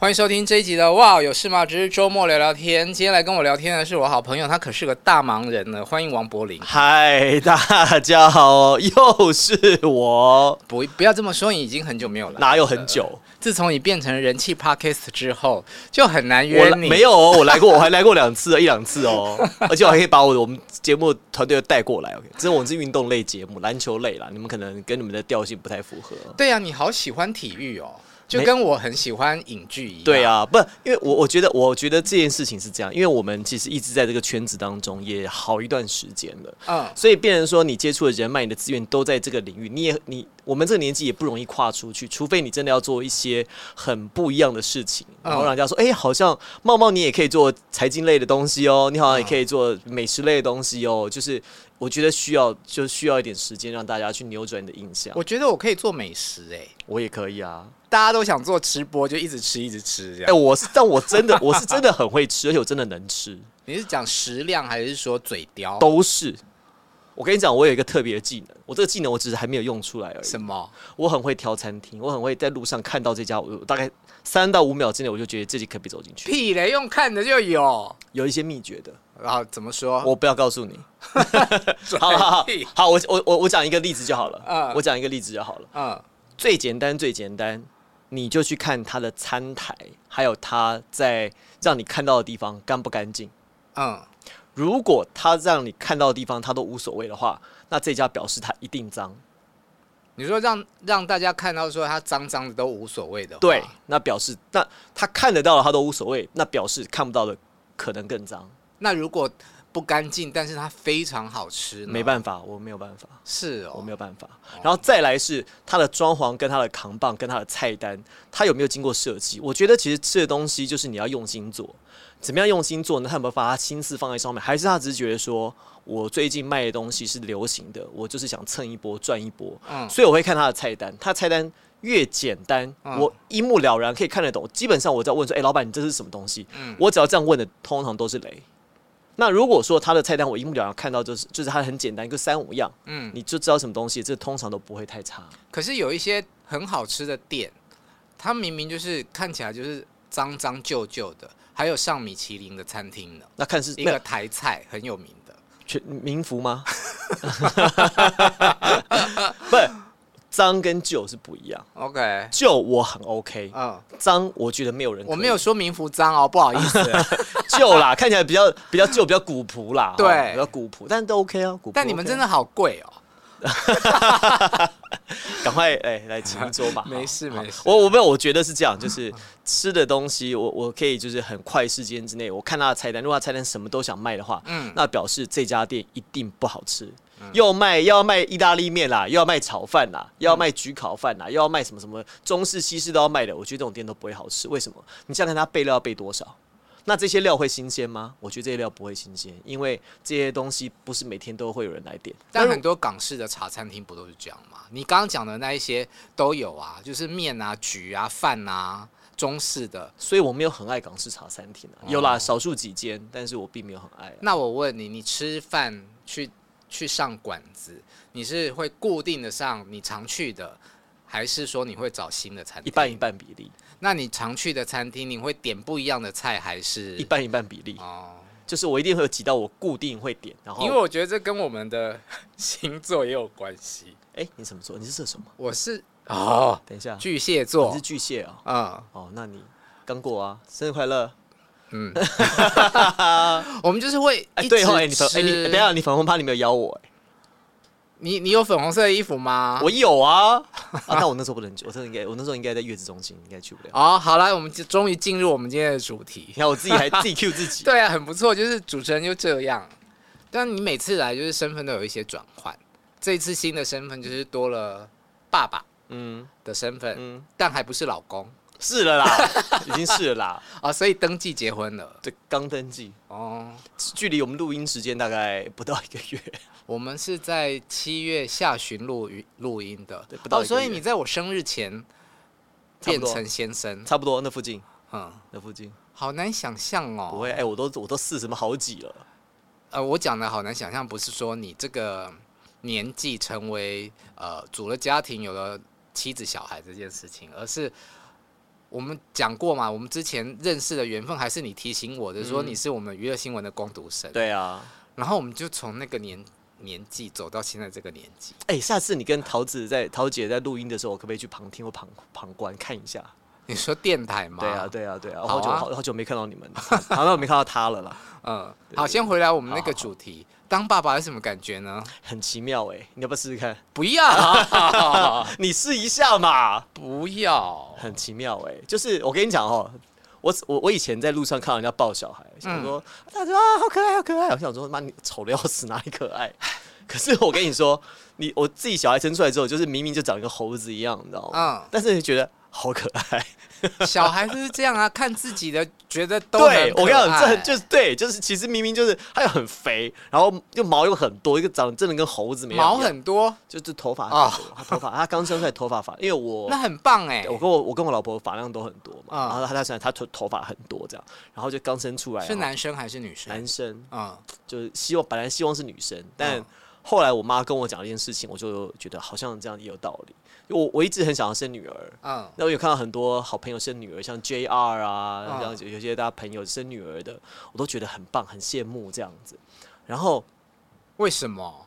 欢迎收听这一集的《哇有事吗？只是周末聊聊天》。今天来跟我聊天的是我好朋友，他可是个大忙人呢。欢迎王柏林。嗨，大家好，又是我。不，不要这么说，你已经很久没有来。哪有很久？自从你变成人气 Podcast 之后，就很难约你。没有哦，我来过，我还来过两次，一两次哦。而且我还可以把我的我们节目团队带过来。OK，这是我们是运动类节目，篮球类啦。你们可能跟你们的调性不太符合。对啊，你好喜欢体育哦。就跟我很喜欢影剧一样。对啊，不，因为我我觉得，我觉得这件事情是这样，因为我们其实一直在这个圈子当中也好一段时间了，嗯，所以变成说你接触的人脉、你的资源都在这个领域，你也你我们这个年纪也不容易跨出去，除非你真的要做一些很不一样的事情，然后让人家说，哎、嗯欸，好像茂茂你也可以做财经类的东西哦，你好像也可以做美食类的东西哦，就是我觉得需要就需要一点时间让大家去扭转你的印象。我觉得我可以做美食、欸，哎，我也可以啊。大家都想做吃播，就一直吃，一直吃这样。哎、欸，我是，但我真的，我是真的很会吃，而且我真的能吃。你是讲食量，还是说嘴刁？都是。我跟你讲，我有一个特别的技能，我这个技能我只是还没有用出来而已。什么？我很会挑餐厅，我很会在路上看到这家，我大概三到五秒之内，我就觉得自己可以走进去。屁嘞，用看的就有，有一些秘诀的。然后怎么说？我不要告诉你。好 好好，好，我我我我讲一个例子就好了。嗯，我讲一个例子就好了。嗯，最简单，最简单。你就去看他的餐台，还有他在让你看到的地方干不干净。嗯，如果他让你看到的地方他都无所谓的话，那这家表示他一定脏。你说让让大家看到说他脏脏的都无所谓的话，对，那表示那他看得到的他都无所谓，那表示看不到的可能更脏。那如果不干净，但是它非常好吃。没办法，我没有办法。是哦，我没有办法。然后再来是它的装潢、跟它的扛棒、跟它的菜单，它有没有经过设计？我觉得其实吃的东西就是你要用心做。怎么样用心做呢？他有没有把他心思放在上面？还是他只是觉得说我最近卖的东西是流行的，我就是想蹭一波赚一波。嗯，所以我会看他的菜单。他菜单越简单，我一目了然可以看得懂。基本上我只要问说：“哎，老板，你这是什么东西？”嗯，我只要这样问的，通常都是雷。那如果说他的菜单我一目了然看到就是就是它很简单，一个三五样，嗯，你就知道什么东西，这通常都不会太差。可是有一些很好吃的店，它明明就是看起来就是脏脏旧旧的，还有上米其林的餐厅呢。那看是一个台菜很有名的，全民福吗？不。脏跟旧是不一样。OK，旧我很 OK。嗯，脏我觉得没有人。我没有说名服脏哦，不好意思。旧啦，看起来比较比较旧，比较古朴啦。对，比较古朴，但都 OK 啊。古朴。但你们真的好贵哦。赶快哎，来请坐吧。没事没事。我我没有，我觉得是这样，就是吃的东西，我我可以就是很快时间之内，我看他的菜单，如果他菜单什么都想卖的话，嗯，那表示这家店一定不好吃。又卖又要卖意大利面啦，又要卖炒饭啦，又要卖焗烤饭啦，又要卖什么什么中式西式都要卖的。我觉得这种店都不会好吃。为什么？你想想看，它备料要备多少？那这些料会新鲜吗？我觉得这些料不会新鲜，因为这些东西不是每天都会有人来点。但很多港式的茶餐厅不都是这样吗？你刚刚讲的那一些都有啊，就是面啊、焗啊、饭啊，中式的。所以我没有很爱港式茶餐厅啊，有啦，少数几间，但是我并没有很爱。那我问你，你吃饭去？去上馆子，你是会固定的上你常去的，还是说你会找新的餐厅？一半一半比例。那你常去的餐厅，你会点不一样的菜，还是一半一半比例？哦，就是我一定会有几道我固定会点，然后因为我觉得这跟我们的 星座也有关系。哎、欸，你什么座？你是射手吗？我是哦，等一下，巨蟹座。你是巨蟹啊、哦？嗯，哦，那你刚过啊，生日快乐。嗯，我们就是会对哦，哎、你粉哎、吃你等下你粉红趴你没有邀我哎、你你有粉红色的衣服吗？我有啊啊！但我那时候不能去，我真的应该我那时候应该在月子中心，应该去不了。哦，好了，我们就终于进入我们今天的主题你。看我自己还自己 Q 自己，对啊，很不错，就是主持人就这样。但你每次来就是身份都有一些转换，这一次新的身份就是多了爸爸嗯的身份，嗯，但还不是老公是了啦，已经是了啦，啊、哦，所以登记结婚了。对，刚登记，哦，距离我们录音时间大概不到一个月，我们是在七月下旬录音录音的，对不到哦，所以你在我生日前变成先生，差不多那附近，嗯，那附近。好难想象哦。不会，哎、我都我都四十么好几了，呃，我讲的好难想象，不是说你这个年纪成为呃组了家庭、有了妻子、小孩这件事情，而是我们讲过嘛，我们之前认识的缘分，还是你提醒我的，说你是我们娱乐新闻的工读生。对啊，然后我们就从那个年年纪走到现在这个年纪。哎、下次你跟桃子在桃姐在录音的时候，我可不可以去旁听或旁旁观看一下？你说电台吗？对啊，对啊，对啊，好久好好久没看到你们了，好久没看到他了啦，嗯，好，先回来我们那个好好。主题，当爸爸有什么感觉呢？很奇妙哎、你要不要试试看？不要，你试一下嘛，不要，很奇妙哎、就是我跟你讲哦，我我我以前在路上看到人家抱小孩，想说、他说啊好可爱好可爱，我想说妈你丑的要死哪里可爱？可是我跟你说，你我自己小孩生出来之后，就是明明就长一个猴子一样，你知道吗？嗯，但是你觉得好可爱。小孩就是这样啊，看自己的觉得都对我跟你讲，这就是对，就是其实明明就是他又很肥，然后又毛又很多，一个长得真的跟猴子没毛很多，就是头发哦很多，他头发他刚生出来头发发，因为我那很棒哎、我跟我我跟我老婆发量都很多嘛，嗯然后他他他他头头发很多这样，然后就刚生出来，是男生还是女生？男生，啊，就是希望本来希望是女生，但嗯后来我妈跟我讲一件事情，我就觉得好像这样也有道理。我我一直很想要生女儿，嗯，那我有看到很多好朋友生女儿，像 JR 啊，这样子有些大家朋友生女儿的，我都觉得很棒，很羡慕这样子。然后为什么？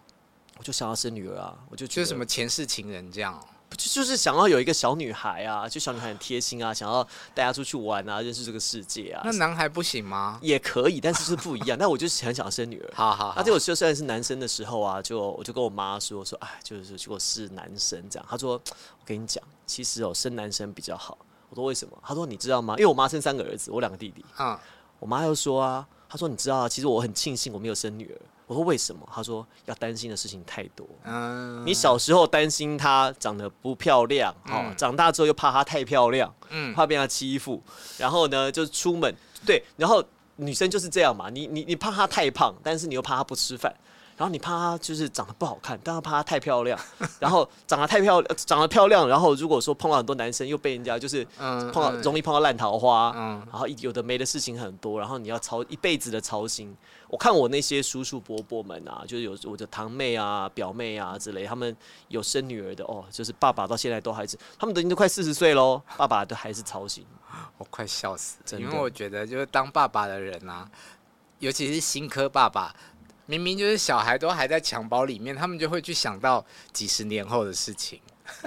我就想要生女儿啊，我就觉得就是什么前世情人这样？就就是想要有一个小女孩啊，就小女孩很贴心啊，想要带她出去玩啊，认识这个世界啊那，男孩不行吗？也可以，但是就是不一样。但我就是很想生女儿。好好好，那结果就虽然是男生的时候啊，就我就跟我妈说说，哎，就是如果是男生这样。她说，我跟你讲，其实哦，生男生比较好。我说为什么？她说你知道吗？因为我妈生三个儿子，我两个弟弟。嗯，我妈又说啊，她说你知道啊，其实我很庆幸我没有生女儿。我说为什么？他说要担心的事情太多。嗯，你小时候担心她长得不漂亮，哦，嗯长大之后又怕她太漂亮，嗯 怕被她欺负，然后呢，就出门，对，然后女生就是这样嘛，你你你怕她太胖，但是你又怕她不吃饭。然后你怕她就是长得不好看，但是怕她太漂亮，然后长得太漂亮，长得漂亮，然后如果说碰到很多男生，又被人家就是嗯碰到容易碰到烂桃花，嗯然后有的没的事情很多，然后你要操一辈子的操心。我看我那些叔叔伯伯们啊，就是有我的堂妹啊、表妹啊之类，他们有生女儿的哦，就是爸爸到现在都还是，他们都已经都快四十岁喽，爸爸都还是操心。我快笑死了，真的因为我觉得就是当爸爸的人啊，尤其是新科爸爸，明明就是小孩都还在襁褓里面，他们就会去想到几十年后的事情。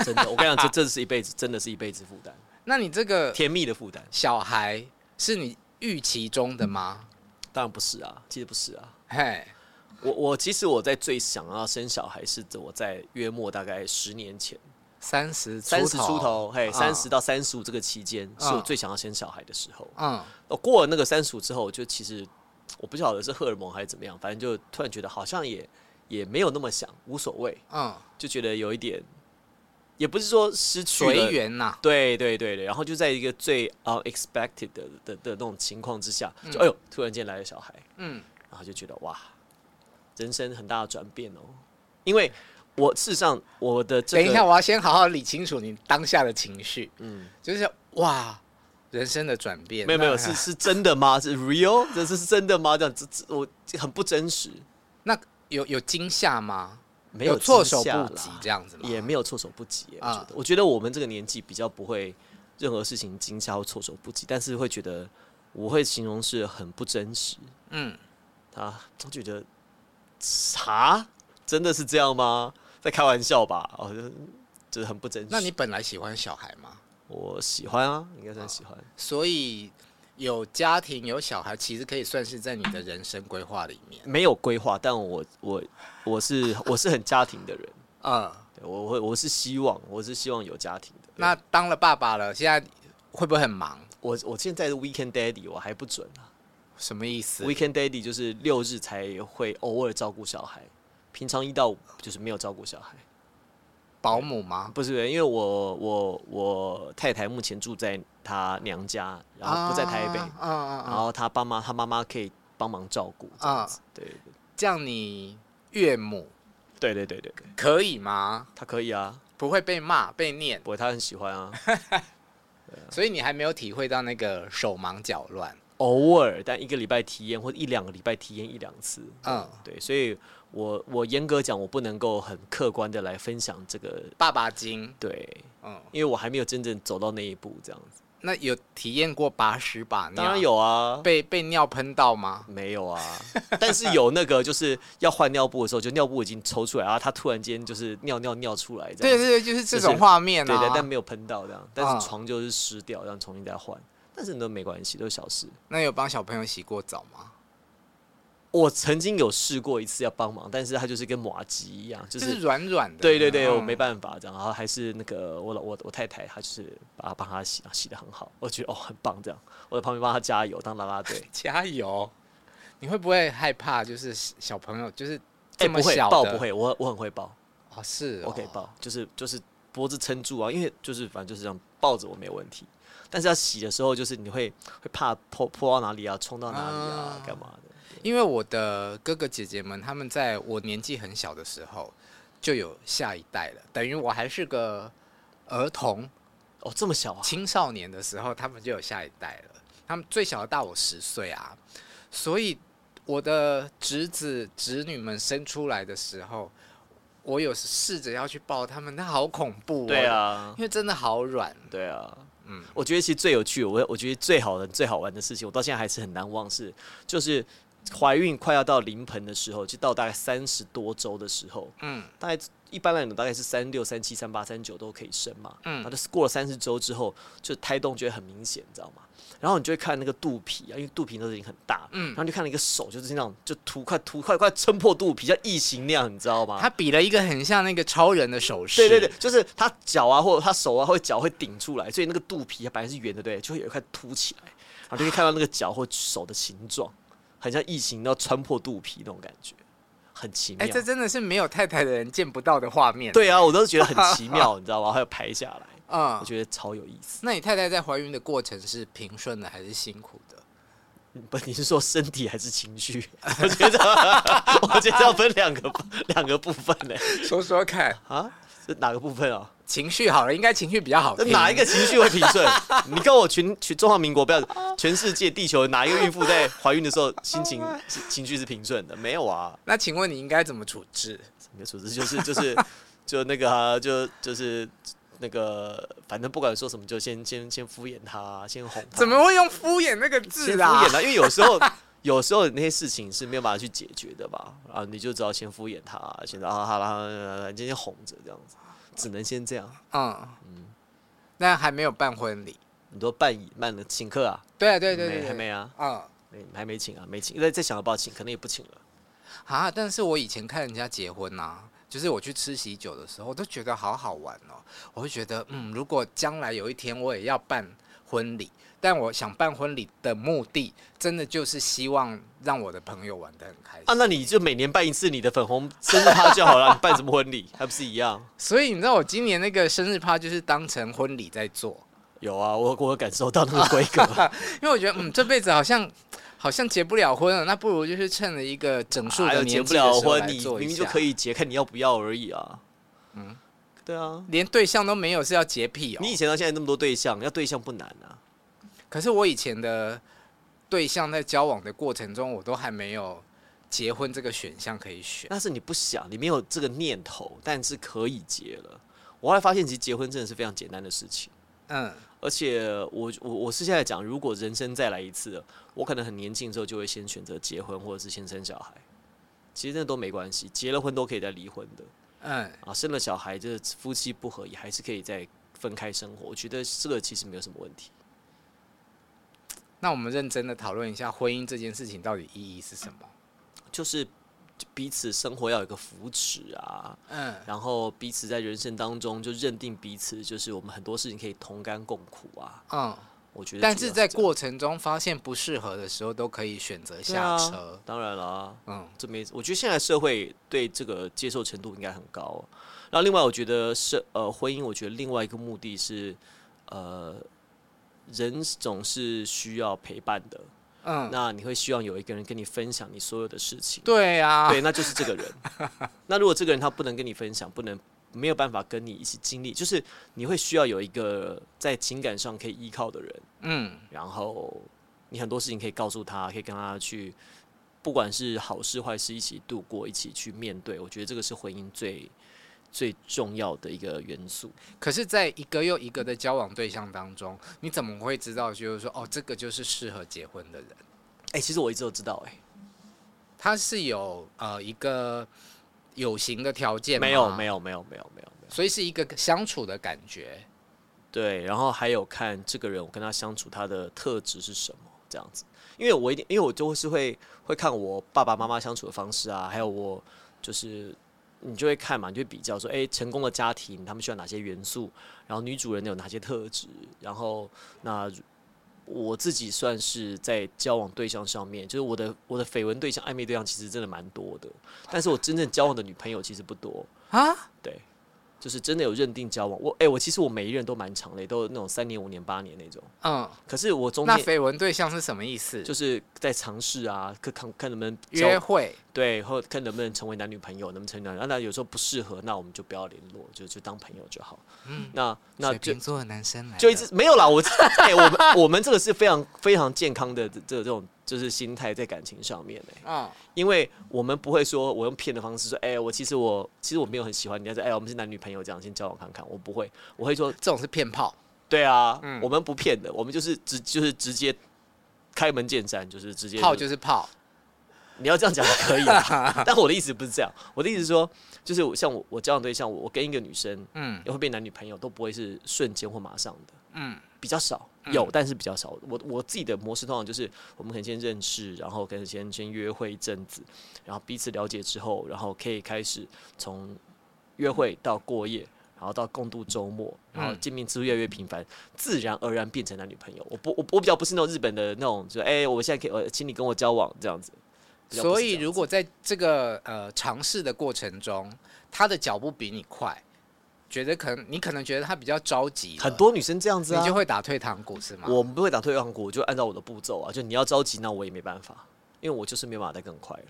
真的，我跟你讲，这这是一辈子，真的是一辈子负担，那你这个甜蜜的负担。小孩是你预期中的吗？当然不是啊，其实不是啊。嘿，我我其实我在最想要生小孩是我在约莫大概十年前，三十三十出头，嘿，嗯三十到三十五这个期间是我嗯最想要生小孩的时候。嗯，我过了那个三十五之后，就其实我不晓得是荷尔蒙还是怎么样，反正就突然觉得好像也也没有那么想，无所谓，嗯，就觉得有一点，也不是说失去了随缘呐，对对对对，然后就在一个最 unexpected 的的的那种情况之下，就、嗯哎呦，突然间来了小孩，嗯。然后就觉得哇，人生很大的转变哦，因为我事实上我的这个等一下，我要先好好理清楚你当下的情绪，嗯，就是哇，人生的转变，没有没有是是真的吗？是 real？这是真的吗？这样这这我很不真实，那有有惊吓吗？没有措手不及这样子吗？也没有措手不及耶。我觉啊得，我觉得我们这个年纪比较不会任何事情惊吓或措手不及，但是会觉得我会形容是很不真实。嗯，啊，我觉得，啥？真的是这样吗？在开玩笑吧？哦，就是就是很不真实。那你本来喜欢小孩吗？我喜欢啊，应该算喜欢。所以有家庭有小孩，其实可以算是在你的人生规划里面。没有规划，但我我我是我是很家庭的人，嗯，对我会我是希望我是希望有家庭的。那当了爸爸了，现在会不会很忙？我我现在是 weekend daddy，我还不准啊。什么意思？weekend daddy 就是六日才会偶尔照顾小孩，平常一到五就是没有照顾小孩。保姆吗？不是，因为我我我太太目前住在她娘家，然后不在台北，然后她爸妈她妈妈可以帮忙照顾，这样子，对对，这样你岳母，对对对对对，可以吗？她可以啊，不会被骂被念，不会，她很喜欢 啊，所以你还没有体会到那个手忙脚乱，偶尔，但一个礼拜体验或一两个礼拜体验一两次，嗯，对，所以。我我严格讲，我不能够很客观的来分享这个爸爸经，对，嗯，因为我还没有真正走到那一步，这样子。那有体验过把屎把尿？当然有啊。被被尿喷到吗？没有啊，但是有那个就是要换尿布的时候，就尿布已经抽出来，然后他突然间就是尿尿尿出来，这样。对对对，就是这种画面啊。对对，但没有喷到这样，但是床就是湿掉，然后重新再换，但是都没关系，都是小事。那有帮小朋友洗过澡吗？我曾经有试过一次要帮忙，但是他就是跟麻吉一样，就是软软的。对对对，我没办法这样，然后还是那个我老我我太太，她就是把他帮他洗，洗的很好，我觉得哦很棒这样，我在旁边帮他加油当啦啦队。加油！你会不会害怕？就是小朋友就是这么小、欸、不会抱不会，我我很会抱。啊，是哦，我可以抱，就是就是脖子撑住啊，因为就是反正就是这样抱着我没有问题，但是要洗的时候就是你会会怕泼泼到哪里啊，冲到哪里啊，干、嗯、嘛的？因为我的哥哥姐姐们，他们在我年纪很小的时候就有下一代了，等于我还是个儿童哦，这么小啊，青少年的时候他们就有下一代了。他们最小的大我十岁啊，所以我的侄子侄女们生出来的时候，我有试着要去抱他们，那好恐怖哦。对啊，因为真的好软。对啊，嗯，我觉得其实最有趣，我我觉得最好的最好玩的事情，我到现在还是很难忘，是就是。怀孕快要到临盆的时候，就到大概三十多周的时候，嗯，大概一般来讲大概是三六、三七、三八、三九都可以生嘛，嗯，然后过了三十周之后，就胎动就会很明显，你知道吗？然后你就会看那个肚皮啊，因为肚皮都已经很大，嗯，然后就看了一个手，就是那种就突快突快快撑破肚皮，像异形那样，你知道吗？他比了一个很像那个超人的手势，对对对，就是他脚啊或者他手啊或者脚会顶出来，所以那个肚皮本来是圆的，对，就会有一块凸起来，然后就可以看到那个脚或手的形状。很像异形要穿破肚皮那种感觉，很奇妙。哎、欸，这真的是没有太太的人见不到的画面。对啊，我都觉得很 奇妙，你知道吗？还有拍下来，嗯，我觉得超有意思。那你太太在怀孕的过程是平顺的还是辛苦的？不，你是说身体还是情绪？我觉得，我觉得要分两个两个部分呢。说说看啊，是哪个部分啊？情绪好了，应该情绪比较好。哪一个情绪会平顺？你跟我全全中华民国不要，全世界地球哪一个孕妇在怀孕的时候心情情绪是平顺的？没有啊。那请问你应该怎么处置？怎么处置？就是就是就那个、啊、就就是那个，反正不管说什么，就先先先敷衍他，先哄他。怎么会用敷衍那个字啊？敷衍他，因为有时候有时候那些事情是没有办法去解决的吧？啊，你就只要先敷衍他，先啊好了，你先哄着这样子。只能先这样。嗯嗯，那还没有办婚礼，很多办办的请客啊？对啊对对对，还没啊？嗯，没还没请啊，没请。因为在想要不要请，可能也不请了。啊！但是我以前看人家结婚呐、啊，就是我去吃喜酒的时候，我都觉得好好玩哦。我会觉得，嗯，如果将来有一天我也要办婚礼。但我想办婚礼的目的，真的就是希望让我的朋友玩的很开心啊！那你就每年办一次你的粉红生日趴就好了，你办什么婚礼还不是一样？所以你知道我今年那个生日趴就是当成婚礼在做。有啊，我我感受到那个规格，因为我觉得嗯，这辈子好像好像结不了婚了，那不如就是趁着一个整数的年。结不了婚，你明明就可以结，看你要不要而已啊。嗯，对啊，连对象都没有是要洁癖哦。你以前到现在那么多对象，要对象不难啊。可是我以前的对象在交往的过程中，我都还没有结婚这个选项可以选。但是你不想，你没有这个念头，但是可以结了。我后来发现，其实结婚真的是非常简单的事情。嗯，而且我我我是现在讲，如果人生再来一次，我可能很年轻之后就会先选择结婚，或者是先生小孩。其实那都没关系，结了婚都可以再离婚的。嗯，啊，生了小孩就是夫妻不和，也还是可以再分开生活。我觉得这个其实没有什么问题。那我们认真的讨论一下婚姻这件事情到底意义是什么？就是彼此生活要有一个扶持啊，嗯，然后彼此在人生当中就认定彼此，就是我们很多事情可以同甘共苦啊，嗯。我觉得，但是在过程中发现不适合的时候，都可以选择下车。啊、当然了、啊，嗯，这没，我觉得现在社会对这个接受程度应该很高。然后，另外，我觉得是呃，婚姻，我觉得另外一个目的是，呃，人总是需要陪伴的。嗯，那你会希望有一个人跟你分享你所有的事情。对呀、啊，对，那就是这个人。那如果这个人他不能跟你分享，不能。没有办法跟你一起经历，就是你会需要有一个在情感上可以依靠的人，嗯，然后你很多事情可以告诉他，可以跟他去，不管是好事坏事一起度过，一起去面对。我觉得这个是婚姻最最重要的一个元素。可是，在一个又一个的交往对象当中，你怎么会知道，就是说，哦，这个就是适合结婚的人？哎、欸，其实我一直都知道、欸，哎，他是有呃一个。有形的条件没有没有没有没有没有，所以是一个相处的感觉。对，然后还有看这个人，我跟他相处，他的特质是什么这样子。因为我一定，因为我就是会会看我爸爸妈妈相处的方式啊，还有我就是你就会看嘛，你就会比较说，哎，成功的家庭他们需要哪些元素，然后女主人有哪些特质，然后那。我自己算是在交往对象上面，就是我的我的绯闻对象、暧昧对象，其实真的蛮多的。但是我真正交往的女朋友其实不多啊。对。就是真的有认定交往，我哎、欸，我其实我每一任都蛮长的，都有那种三年、五年、八年那种。嗯，可是我中间那绯闻对象是什么意思？就是在尝试啊，看看看能不能约会，对，或看能不能成为男女朋友，能不能成为男女？那有时候不适合，那我们就不要联络，就就当朋友就好。嗯，那那水瓶座的男生来就一直没有啦。我 哎，我们我们这个是非常非常健康的这这种。就是心态在感情上面呢、欸，因为我们不会说我用骗的方式说，哎、欸，我其实我其实我没有很喜欢你，但是哎，我们是男女朋友这样先交往看看，我不会，我会说这种是骗炮，对啊，嗯、我们不骗的，我们就是直就是直接开门见山，就是直接、炮就是炮，你要这样讲也可以啊，但我的意思不是这样，我的意思是说，就是像我我交往对象，我跟一个女生，嗯，也会变男女朋友，都不会是瞬间或马上的，嗯，比较少。有，但是比较少。我我自己的模式通常就是，我们可能先认识，然后跟先先约会一阵子，然后彼此了解之后，然后可以开始从约会到过夜，然后到共度周末，然后见面次数越来越频繁，自然而然变成男女朋友。我不我我比较不是那种日本的那种，就哎、欸，我现在可以呃，请你跟我交往这样子。所以如果在这个呃尝试的过程中，他的脚步比你快。觉得可能你可能觉得他比较着急，很多女生这样子啊，你就会打退堂鼓是吗？我们不会打退堂鼓，我就按照我的步骤啊，就你要着急，那我也没办法，因为我就是没办法再更快了。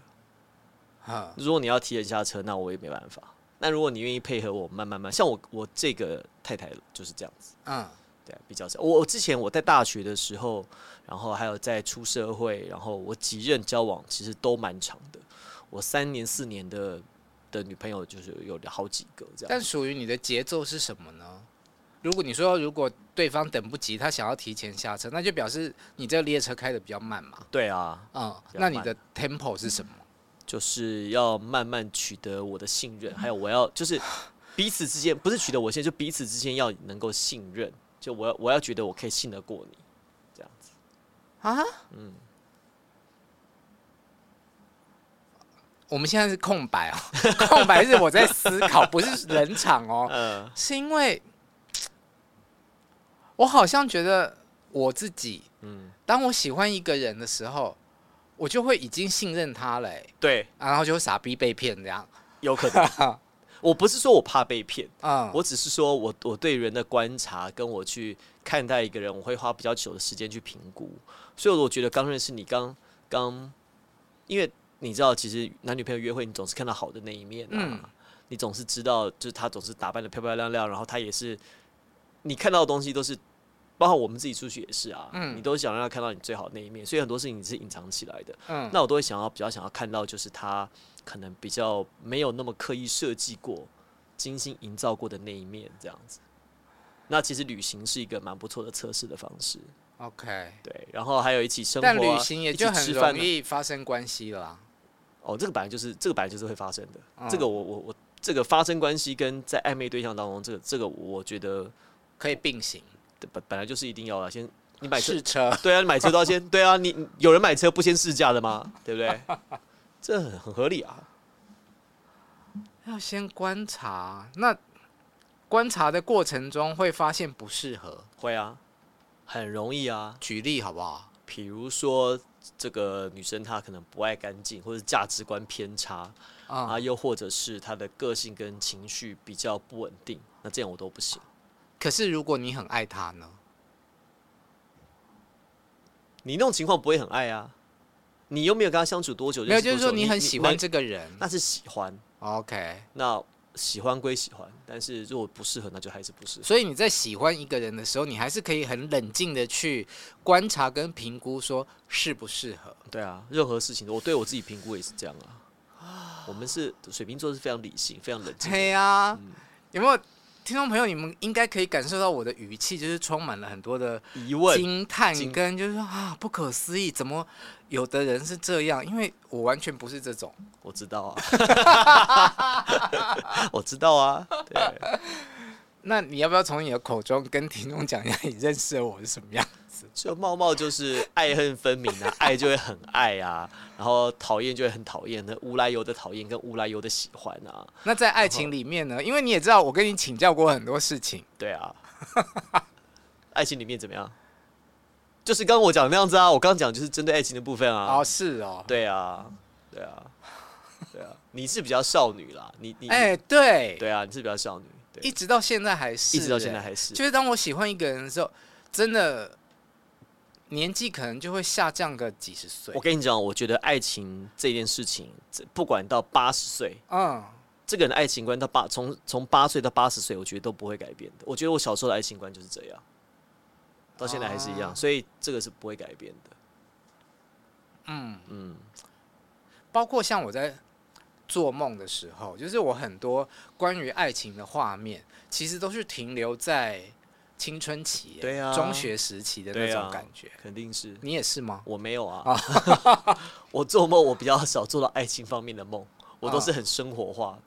哈如果你要提前下车，那我也没办法。那如果你愿意配合我，慢慢慢，像我我这个太太就是这样子，嗯，对，比较少。我我之前我在大学的时候，然后还有在出社会，然后我几任交往其实都蛮长的，我三年四年的。的女朋友就是有好几个这样，但属于你的节奏是什么呢？如果你说如果对方等不及，他想要提前下车，那就表示你这个列车开的比较慢嘛。对啊，嗯，那你的 tempo 是什么？就是要慢慢取得我的信任，还有我要 就是彼此之间不是取得我信任，就彼此之间要能够信任，就我要我要觉得我可以信得过你，这样子啊，嗯。我们现在是空白哦，空白是我在思考，不是冷场哦。是因为我好像觉得我自己，嗯，当我喜欢一个人的时候，我就会已经信任他了，对，然后就会傻逼被骗这样，有可能。我不是说我怕被骗，嗯，我只是说我我对人的观察跟我去看待一个人，我会花比较久的时间去评估。所以我觉得刚认识你，刚刚因为。你知道，其实男女朋友约会，你总是看到好的那一面啊。嗯、你总是知道，就是他总是打扮的漂漂亮亮，然后他也是，你看到的东西都是，包括我们自己出去也是啊。嗯、你都想让他看到你最好的那一面，所以很多事情你是隐藏起来的。嗯、那我都会想要比较想要看到，就是他可能比较没有那么刻意设计过、精心营造过的那一面，这样子。那其实旅行是一个蛮不错的测试的方式。OK，对，然后还有一起生活、啊，但旅行也就很容易发生关系了、啊。哦，这个本来就是，这个本来就是会发生的。嗯、这个我我我，这个发生关系跟在暧昧对象当中，这个这个我觉得可以并行。本本来就是一定要先你买车，对啊，你买车都要先对啊，你有人买车不先试驾的吗？对不对？这很很合理啊。要先观察，那观察的过程中会发现不适合，会啊，很容易啊。举例好不好？比如说这个女生她可能不爱干净，或者价值观偏差、嗯、啊，又或者是她的个性跟情绪比较不稳定，那这样我都不行。可是如果你很爱她呢？你那种情况不会很爱啊，你又没有跟她相处多久，没有，就是说你很喜欢这个人，那是喜欢。OK，那喜欢归喜欢，但是如果不适合，那就还是不适合。所以你在喜欢一个人的时候，你还是可以很冷静的去观察跟评估，说适不适合。对啊，任何事情我对我自己评估也是这样啊。我们是水瓶座，是非常理性、非常冷静。对啊，嗯、有没有？听众朋友，你们应该可以感受到我的语气，就是充满了很多的疑问、惊叹，跟就是说啊，不可思议，怎么有的人是这样？因为我完全不是这种。我知道啊，我知道啊。对，那你要不要从你的口中跟听众讲一下，你认识的我是什么样？就茂茂就是爱恨分明啊，爱就会很爱啊，然后讨厌就会很讨厌，那无来由的讨厌跟无来由的喜欢啊。那在爱情里面呢？因为你也知道，我跟你请教过很多事情。对啊，爱情里面怎么样？就是刚刚我讲的那样子啊，我刚刚讲就是针对爱情的部分啊。哦，是哦。对啊，对啊，对啊，你是比较少女啦，你你哎，对，对啊，你是比较少女，一直到现在还是，一直到现在还是。就是当我喜欢一个人的时候，真的。年纪可能就会下降个几十岁。我跟你讲，我觉得爱情这件事情，不管到八十岁，嗯，这个人的爱情观到八从从八岁到八十岁，我觉得都不会改变的。我觉得我小时候的爱情观就是这样，到现在还是一样，啊、所以这个是不会改变的。嗯嗯，包括像我在做梦的时候，就是我很多关于爱情的画面，其实都是停留在。青春期，对啊，中学时期的那种感觉，啊、肯定是。你也是吗？我没有啊，我做梦我比较少做到爱情方面的梦，我都是很生活化的，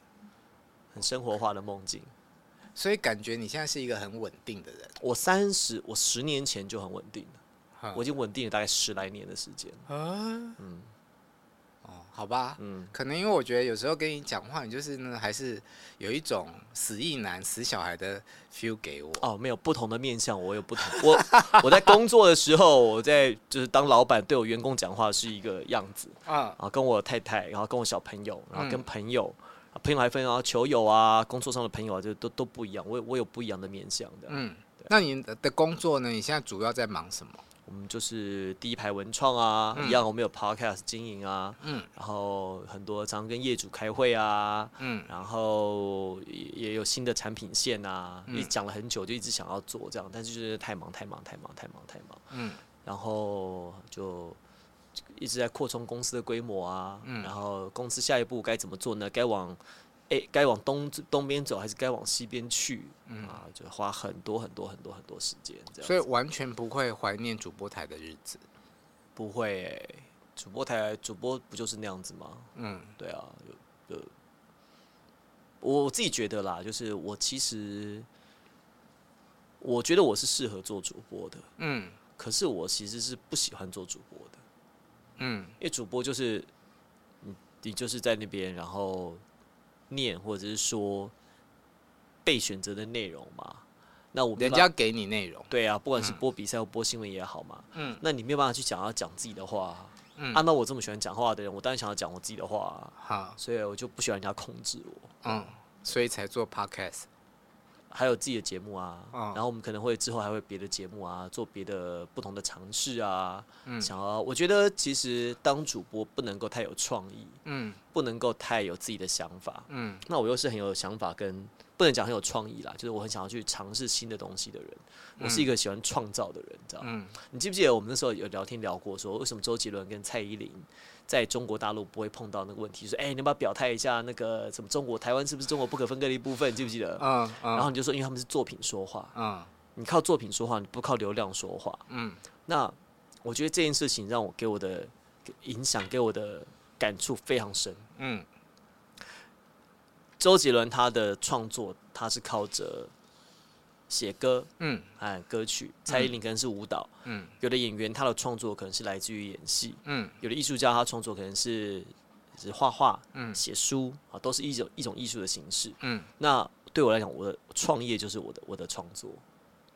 很生活化的梦境。所以感觉你现在是一个很稳定的人。我三十，我十年前就很稳定了，我已经稳定了大概十来年的时间。嗯。好吧，嗯，可能因为我觉得有时候跟你讲话，你就是呢，还是有一种死意男、死小孩的 feel 给我。哦，没有不同的面相，我有不同。我 我在工作的时候，我在就是当老板，对我员工讲话是一个样子啊，啊，跟我太太，然后跟我小朋友，然后跟朋友，嗯、朋友还分啊，球友啊，工作上的朋友啊，就都都不一样。我我有不一样的面相的。嗯，对那你的工作呢？你现在主要在忙什么？我们就是第一排文创啊，嗯、一样我们有 podcast 经营啊，嗯，然后很多常跟业主开会啊，嗯，然后也也有新的产品线啊，也讲了很久，就一直想要做这样，但是就是太忙太忙太忙太忙太忙，嗯，然后就一直在扩充公司的规模啊，嗯，然后公司下一步该怎么做呢？该往哎，该往东东边走还是该往西边去？嗯啊，就花很多很多很多很多时间，这样。所以完全不会怀念主播台的日子，不会、欸。主播台主播不就是那样子吗？嗯，对啊，就我自己觉得啦，就是我其实我觉得我是适合做主播的，嗯，可是我其实是不喜欢做主播的，嗯，因为主播就是你，你就是在那边，然后。念或者是说被选择的内容嘛？那我人家给你内容，对啊，不管是播比赛或播新闻也好嘛。嗯，那你没有办法去讲要讲自己的话。嗯，按照我这么喜欢讲话的人，我当然想要讲我自己的话。好，所以我就不喜欢人家控制我。嗯，所以才做 podcast。还有自己的节目啊，然后我们可能会之后还会别的节目啊，做别的不同的尝试啊。嗯，想要我觉得其实当主播不能够太有创意，嗯，不能够太有自己的想法，嗯，那我又是很有想法跟不能讲很有创意啦，就是我很想要去尝试新的东西的人，我是一个喜欢创造的人，知道吗？嗯，你记不记得我们那时候有聊天聊过，说为什么周杰伦跟蔡依林？在中国大陆不会碰到那个问题，说，哎、欸，你要不要表态一下，那个什么中国台湾是不是中国不可分割的一部分？记不记得？嗯，嗯，然后你就说，因为他们是作品说话，嗯，你靠作品说话，你不靠流量说话，嗯，那我觉得这件事情让我给我的影响，给我的感触非常深，嗯。周杰伦他的创作，他是靠着写歌，嗯，哎，歌曲，蔡依林可能是舞蹈，嗯，有的演员他的创作可能是来自于演戏，嗯，有的艺术家他创作可能是是画画，嗯，写书啊，都是一种一种艺术的形式，嗯，那对我来讲，我的创业就是我的我的创作。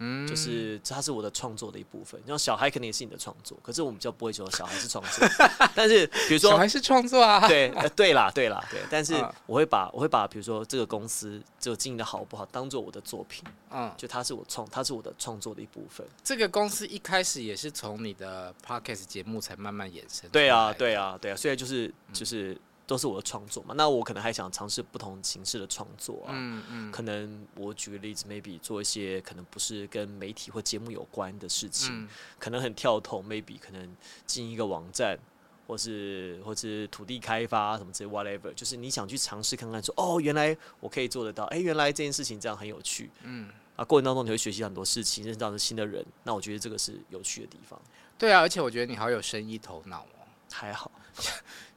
嗯，就是它是我的创作的一部分，然后小孩肯定也是你的创作，可是我们比较不会说小孩是创作，但是比如说小孩是创作啊，对，呃，对啦，对啦，对，但是嗯。我会把我会把比如说这个公司就经营的好不好，当做我的作品，嗯，就它是我创，它是我的创作的一部分。这个公司一开始也是从你的 podcast 节目才慢慢衍生，对啊，对啊，对啊，所以就是就是。都是我的创作嘛，那我可能还想尝试不同形式的创作啊，嗯嗯，可能我举个例子，maybe 做一些可能不是跟媒体或节目有关的事情，嗯。可能很跳脱，maybe 可能进一个网站，或是或是土地开发什么之类，whatever，就是你想去尝试看看说，说哦，原来我可以做得到，哎、欸，原来这件事情这样很有趣，嗯，啊，过程当中你会学习很多事情，认识到新的人，那我觉得这个是有趣的地方。对啊，而且我觉得你好有生意头脑哦，还好，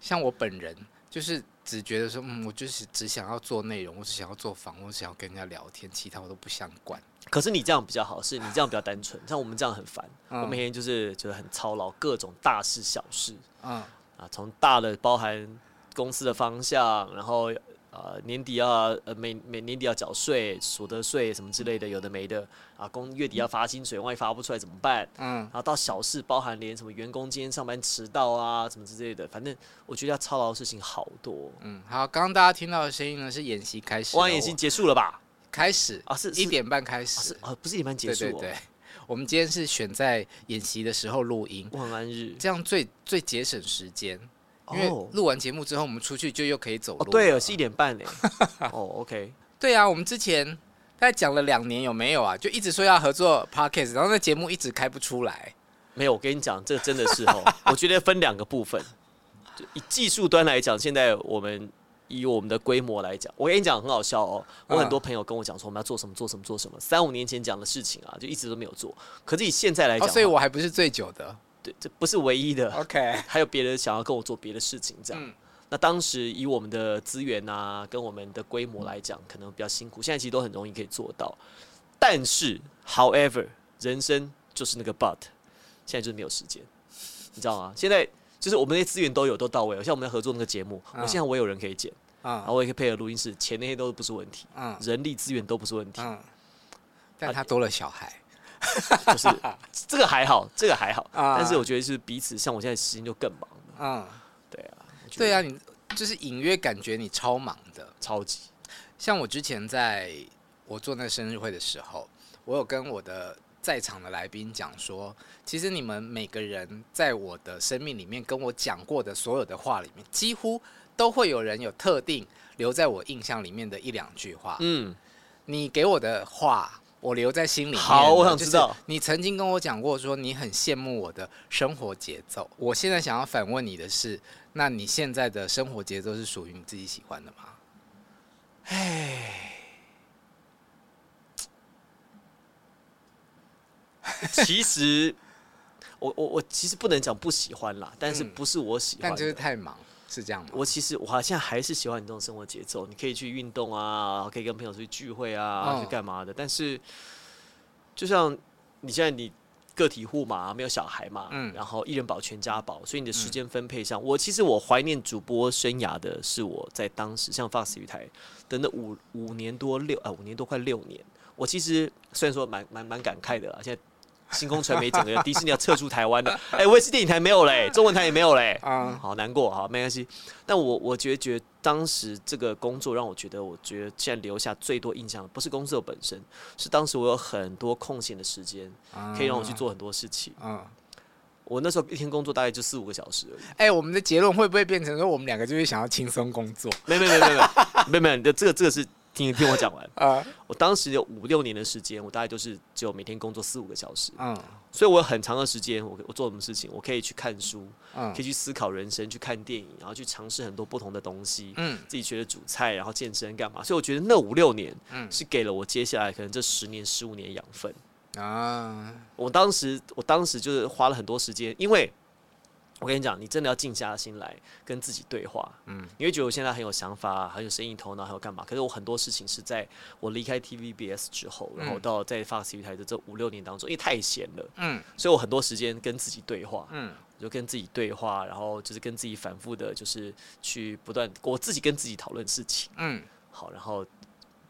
像 我本人就是。只觉得说，嗯，我就是只想要做内容，我只想要做访问，我只想要跟人家聊天，其他我都不想管。可是你这样比较好，是你这样比较单纯，像我们这样很烦，嗯、我每天就是觉得很操劳，各种大事小事，嗯，啊，从大的包含公司的方向，然后。呃，年底要呃每每年底要缴税、所得税什么之类的，有的没的啊。公月底要发薪水，万一发不出来怎么办？嗯，然后到小事，包含连什么员工今天上班迟到啊，什么之类的，反正我觉得要操劳的事情好多。嗯，好，刚刚大家听到的声音呢是演习开始，哇，演习结束了吧？开始啊，是一点半开始啊，不是一点半结束。对对对，我们今天是选在演习的时候录音，万安日，这样最最节省时间。因为录完节目之后，我们出去就又可以走路。哦，对，是一点半嘞。哦，OK。对啊，我们之前大概讲了两年，有没有啊？就一直说要合作 Podcast，然后那节目一直开不出来。没有，我跟你讲，这个真的是哦，我觉得分两个部分。就以技术端来讲，现在我们以我们的规模来讲，我跟你讲很好笑哦。我很多朋友跟我讲说，我们要做什么，做什么，做什么。三五年前讲的事情啊，就一直都没有做。可是以现在来讲，哦，所以我还不是最久的。对，这不是唯一的。OK，还有别人想要跟我做别的事情，这样。嗯、那当时以我们的资源啊，跟我们的规模来讲，可能比较辛苦。现在其实都很容易可以做到。但是，however，人生就是那个 but，现在就是没有时间，你知道吗？现在就是我们那些资源都有，都到位了。像我们在合作那个节目，嗯、我现在我有人可以剪，嗯、然后我也可以配合录音室，钱那些都不是问题，嗯、人力资源都不是问题。嗯、但他多了小孩。就是这个还好，这个还好，啊、但是我觉得是彼此，像我现在时间就更忙了。嗯，对啊，对啊，你就是隐约感觉你超忙的，超级。像我之前在我做那个生日会的时候，我有跟我的在场的来宾讲说，其实你们每个人在我的生命里面跟我讲过的所有的话里面，几乎都会有人有特定留在我印象里面的一两句话。嗯，你给我的话。我留在心里面。好，我想知道，你曾经跟我讲过，说你很羡慕我的生活节奏。我现在想要反问你的是，那你现在的生活节奏是属于你自己喜欢的吗？哎，其实，我我我其实不能讲不喜欢啦，但是不是我喜欢，但就是太忙。是这样吗？我其实我好像还是喜欢你这种生活节奏。你可以去运动啊，可以跟朋友出去聚会啊，去干嘛的？但是，就像你现在你个体户嘛，没有小孩嘛，嗯，然后一人保全家保，所以你的时间分配上，我其实我怀念主播生涯的是我在当时像 Fox 娱台等那五五年多六啊五年多快六年，我其实虽然说蛮蛮蛮感慨的啦，现在。星空传媒整个迪士尼要撤出台湾的，哎、欸，卫视电影台没有嘞，中文台也没有嘞，嗯，好难过，好没关系。但我我觉得当时这个工作让我觉得，我觉得现在留下最多印象的不是工作本身，是当时我有很多空闲的时间，可以让我去做很多事情。嗯，我那时候一天工作大概就四五个小时而已。哎、欸，我们的结论会不会变成说我们两个就是想要轻松工作？没没没没没没没，这个这个是。听听我讲完 啊！我当时有五六年的时间，我大概就是只有每天工作四五个小时。嗯，所以我有很长的时间，我我做什么事情？我可以去看书，嗯，可以去思考人生，去看电影，然后去尝试很多不同的东西。嗯，自己学的煮菜，然后健身干嘛？所以我觉得那五六年，嗯，是给了我接下来可能这十年、十五年养分啊。我当时，我当时就是花了很多时间，因为我跟你讲，你真的要静下心来跟自己对话。嗯，你会觉得我现在很有想法，很有生意头脑，还有干嘛？可是我很多事情是在我离开 TVBS 之后，然后到在 Fox 体育台的这五六年当中，因为太闲了，嗯，所以我很多时间跟自己对话，嗯，就跟自己对话，然后就是跟自己反复的，就是去不断我自己跟自己讨论事情，嗯，好，然后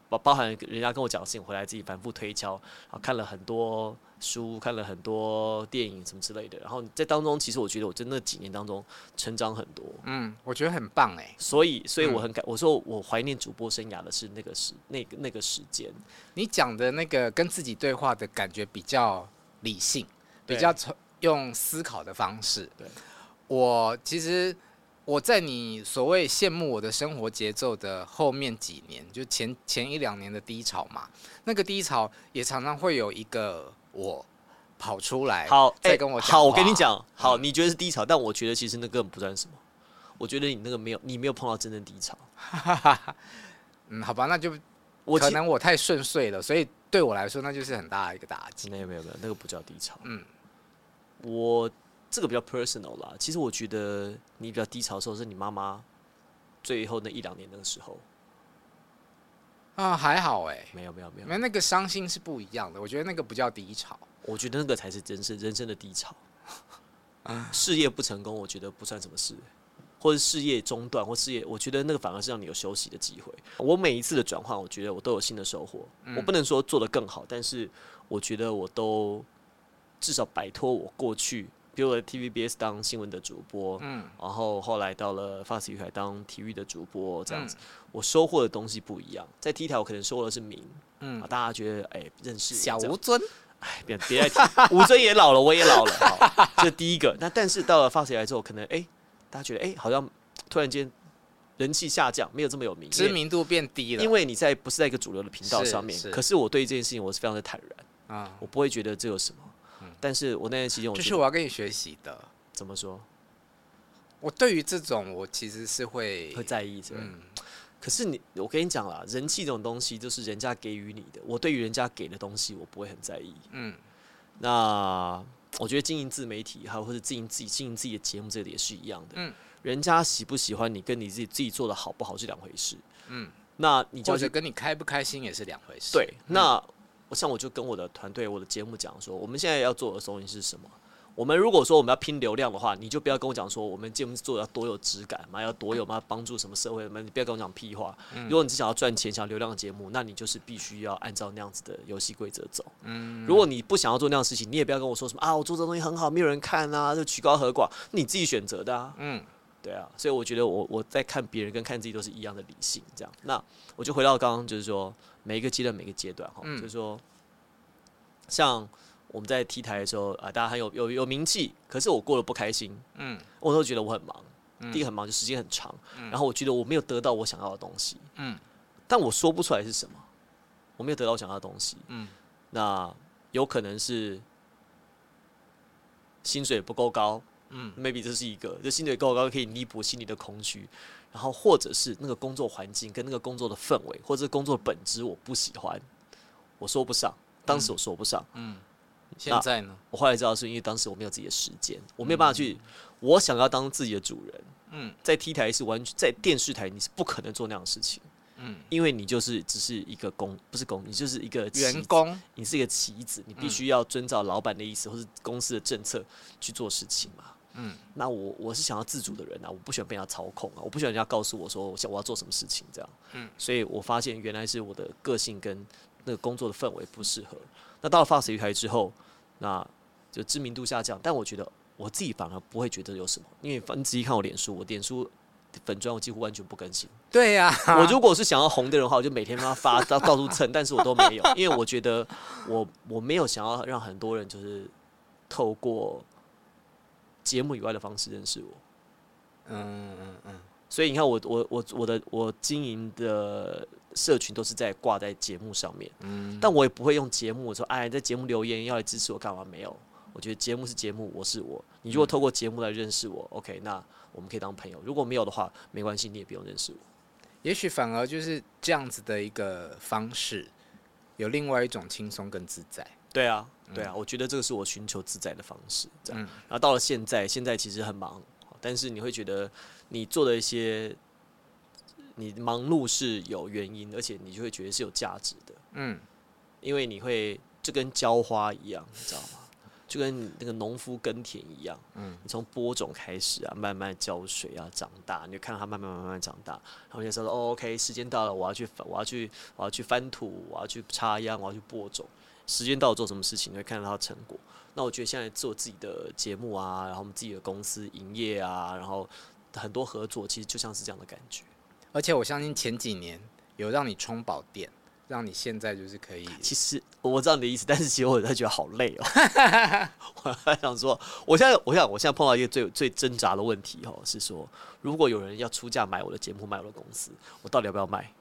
包包含人家跟我讲的事情，回来自己反复推敲，然后看了很多。书看了很多电影什么之类的，然后在当中，其实我觉得我在那几年当中成长很多。嗯，我觉得很棒哎。所以，所以我很感，嗯、我说我怀念主播生涯的是那个时那个那个时间。你讲的那个跟自己对话的感觉比较理性，比较从用思考的方式。对，我其实我在你所谓羡慕我的生活节奏的后面几年，就前前一两年的低潮嘛，那个低潮也常常会有一个。我跑出来，好，再跟我。好，我跟你讲，好，你觉得是低潮，但我觉得其实那根本不算什么。我觉得你那个没有，你没有碰到真正低潮。嗯，好吧，那就我可能我太顺遂了，所以对我来说那就是很大的一个打击。没有没有没有，那个不叫低潮。嗯，我这个比较 personal 啦。其实我觉得你比较低潮的时候，是你妈妈最后那一两年那个时候。啊，还好哎，没有没有没有，没那个伤心是不一样的。我觉得那个不叫低潮，我觉得那个才是人生人生的低潮。事业不成功，我觉得不算什么事，或者事业中断或事业，我觉得那个反而是让你有休息的机会。我每一次的转换，我觉得我都有新的收获。我不能说做得更好，但是我觉得我都至少摆脱我过去。比如 TVBS 当新闻的主播，嗯，然后后来到了体育台当体育的主播，这样子，嗯、我收获的东西不一样。在 T 台我可能收获的是名，嗯，大家觉得哎、欸、认识小吴尊，哎别别再提，吴尊也老了，我也老了，好，这第一个。那但是到了育台之后，可能哎、欸、大家觉得哎、欸、好像突然间人气下降，没有这么有名，知名度变低了，因为你在不是在一个主流的频道上面。可是我对这件事情我是非常的坦然啊，我不会觉得这有什么。但是我那段时间，就是我要跟你学习的。怎么说？我对于这种，我其实是会会在意的。嗯，可是你，我跟你讲啦，人气这种东西，就是人家给予你的。我对于人家给的东西，我不会很在意。嗯，那我觉得经营自媒体，还有或者经营自己经营自己的节目，这里也是一样的。嗯，人家喜不喜欢你，跟你自己自己做的好不好是两回事。嗯，那你就觉得跟你开不开心也是两回事。对，那。我像我就跟我的团队、我的节目讲说，我们现在要做的东西是什么？我们如果说我们要拼流量的话，你就不要跟我讲说我们节目做的要多有质感嘛，要多有嘛帮助什么社会嘛，你不要跟我讲屁话。如果你只想要赚钱、想要流量的节目，那你就是必须要按照那样子的游戏规则走。如果你不想要做那样的事情，你也不要跟我说什么啊，我做这东西很好，没有人看啊，就曲高和寡，你自己选择的啊。嗯，对啊，所以我觉得我我在看别人跟看自己都是一样的理性，这样。那我就回到刚刚就是说。每一个阶段，每个阶段哈，嗯、就是说，像我们在 T 台的时候啊，大家很有有有名气，可是我过得不开心，嗯，我都觉得我很忙，嗯、第一个很忙，就时间很长，嗯、然后我觉得我没有得到我想要的东西，嗯，但我说不出来是什么，我没有得到我想要的东西，嗯，那有可能是薪水不够高，嗯，maybe 这是一个，就薪水够高可以弥补心里的空虚。然后，或者是那个工作环境跟那个工作的氛围，或者工作的本质，我不喜欢，我说不上。当时我说不上。嗯。现在呢？我后来知道是因为当时我没有自己的时间，我没有办法去。我想要当自己的主人。嗯。在 T 台是完全在电视台，你是不可能做那样的事情。嗯。因为你就是只是一个工，不是工，你就是一个员工，你是一个棋子，你必须要遵照老板的意思或是公司的政策去做事情嘛。嗯，那我我是想要自主的人啊，我不喜欢被人家操控啊，我不喜欢人家告诉我说我想我要做什么事情这样。嗯，所以我发现原来是我的个性跟那个工作的氛围不适合。那到了体育台之后，那就知名度下降，但我觉得我自己反而不会觉得有什么，因为你仔细看我脸书，我脸书粉砖我几乎完全不更新。对呀、啊，我如果是想要红的人的话，我就每天发到到处蹭，但是我都没有，因为我觉得我我没有想要让很多人就是透过。节目以外的方式认识我，嗯嗯嗯，所以你看我我我我的我经营的社群都是在挂在节目上面，嗯，但我也不会用节目说哎，在节目留言要来支持我干嘛？没有，我觉得节目是节目，我是我。你如果透过节目来认识我，嗯，OK，那我们可以当朋友。如果没有的话，没关系，你也不用认识我。也许反而就是这样子的一个方式，有另外一种轻松跟自在。对啊，对啊，我觉得这个是我寻求自在的方式。这样，嗯然后到了现在，现在其实很忙，但是你会觉得你做的一些，你忙碌是有原因，而且你就会觉得是有价值的。嗯，因为你会就跟浇花一样，你知道吗？就跟那个农夫耕田一样，嗯，你从播种开始啊，慢慢浇水啊，长大，你就看到它慢慢慢慢长大，然后你就说，哦，OK，时间到了，我要去，我要去，我要去翻土，我要去插秧，我要去播种。时间到了做什么事情，你会看到它的成果。那我觉得现在做自己的节目啊，然后我们自己的公司营业啊，然后很多合作，其实就像是这样的感觉。而且我相信前几年有让你充饱电，让你现在就是可以。其实我知道你的意思，但是其实我在觉得好累哦。我还想说，我现在，我想，我现在碰到一个最最挣扎的问题哦，是说，如果有人要出价买我的节目，买我的公司，我到底要不要卖？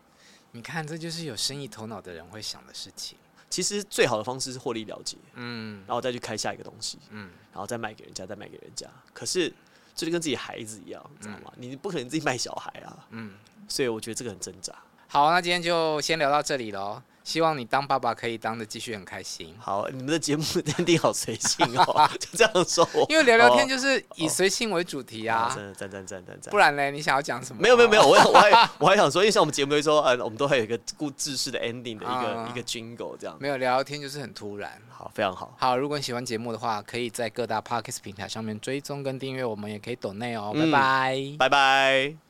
你看，这就是有生意头脑的人会想的事情。其实最好的方式是获利了结，嗯然后再去开下一个东西，嗯，然后再卖给人家，再卖给人家。可是这就跟自己孩子一样，你知道吗？你不可能自己卖小孩啊，嗯，所以我觉得这个很挣扎。好，那今天就先聊到这里喽。希望你当爸爸可以当的继续很开心，好，你们的节目 一定好随性哦，就这样说。因为聊聊天就是以随性为主题啊。真的赞赞赞赞赞。不然呢？你想要讲什么？没有没有没有，我我还我还想说，因为像我们节目会说，呃，我们都会有一个故事式的 ending 的一个、啊一个 jingle 这样。没有聊聊天就是很突然。好，非常好。好，如果你喜欢节目的话，可以在各大 podcast 平台上面追踪跟订阅，我们也可以抖内哦。嗯拜拜，拜拜。